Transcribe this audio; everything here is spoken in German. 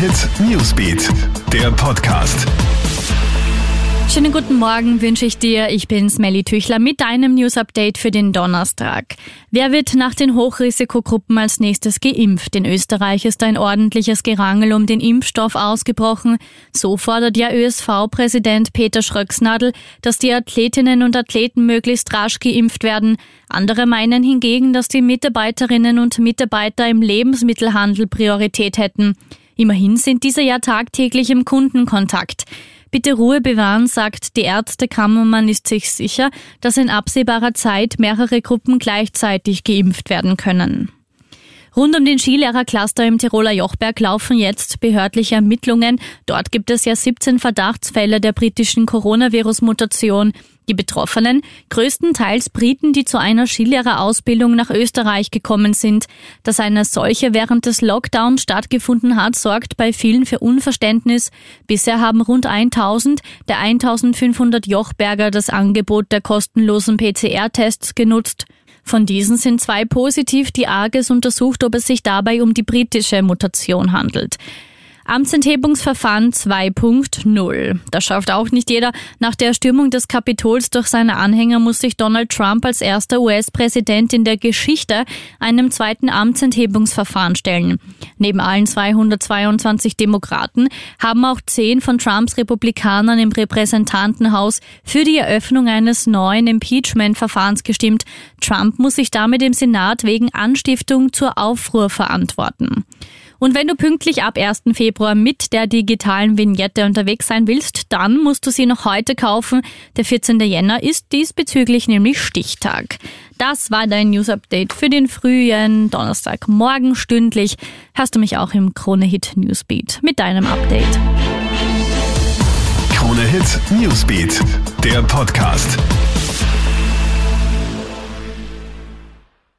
Hit Newsbeat, der Podcast. Schönen guten Morgen wünsche ich dir. Ich bin Smelly Tüchler mit deinem News Update für den Donnerstag. Wer wird nach den Hochrisikogruppen als nächstes geimpft? In Österreich ist ein ordentliches Gerangel um den Impfstoff ausgebrochen. So fordert ja ÖSV-Präsident Peter Schröcksnadel, dass die Athletinnen und Athleten möglichst rasch geimpft werden. Andere meinen hingegen, dass die Mitarbeiterinnen und Mitarbeiter im Lebensmittelhandel Priorität hätten. Immerhin sind diese ja tagtäglich im Kundenkontakt. Bitte Ruhe bewahren, sagt die Ärztekammer. Man ist sich sicher, dass in absehbarer Zeit mehrere Gruppen gleichzeitig geimpft werden können. Rund um den Skilehrercluster im Tiroler Jochberg laufen jetzt behördliche Ermittlungen. Dort gibt es ja 17 Verdachtsfälle der britischen Coronavirus-Mutation. Die Betroffenen, größtenteils Briten, die zu einer Skilehrerausbildung nach Österreich gekommen sind. Dass eine solche während des Lockdowns stattgefunden hat, sorgt bei vielen für Unverständnis. Bisher haben rund 1000 der 1500 Jochberger das Angebot der kostenlosen PCR-Tests genutzt. Von diesen sind zwei positiv. Die ARGES untersucht, ob es sich dabei um die britische Mutation handelt. Amtsenthebungsverfahren 2.0. Das schafft auch nicht jeder. Nach der Stürmung des Kapitols durch seine Anhänger muss sich Donald Trump als erster US-Präsident in der Geschichte einem zweiten Amtsenthebungsverfahren stellen. Neben allen 222 Demokraten haben auch zehn von Trumps Republikanern im Repräsentantenhaus für die Eröffnung eines neuen Impeachment-Verfahrens gestimmt. Trump muss sich damit im Senat wegen Anstiftung zur Aufruhr verantworten. Und wenn du pünktlich ab 1. Februar mit der digitalen Vignette unterwegs sein willst, dann musst du sie noch heute kaufen. Der 14. Jänner ist diesbezüglich nämlich Stichtag. Das war dein News Update für den frühen Donnerstagmorgen stündlich. Hast du mich auch im Krone Hit Newsbeat mit deinem Update. Krone Hit Newsbeat, der Podcast.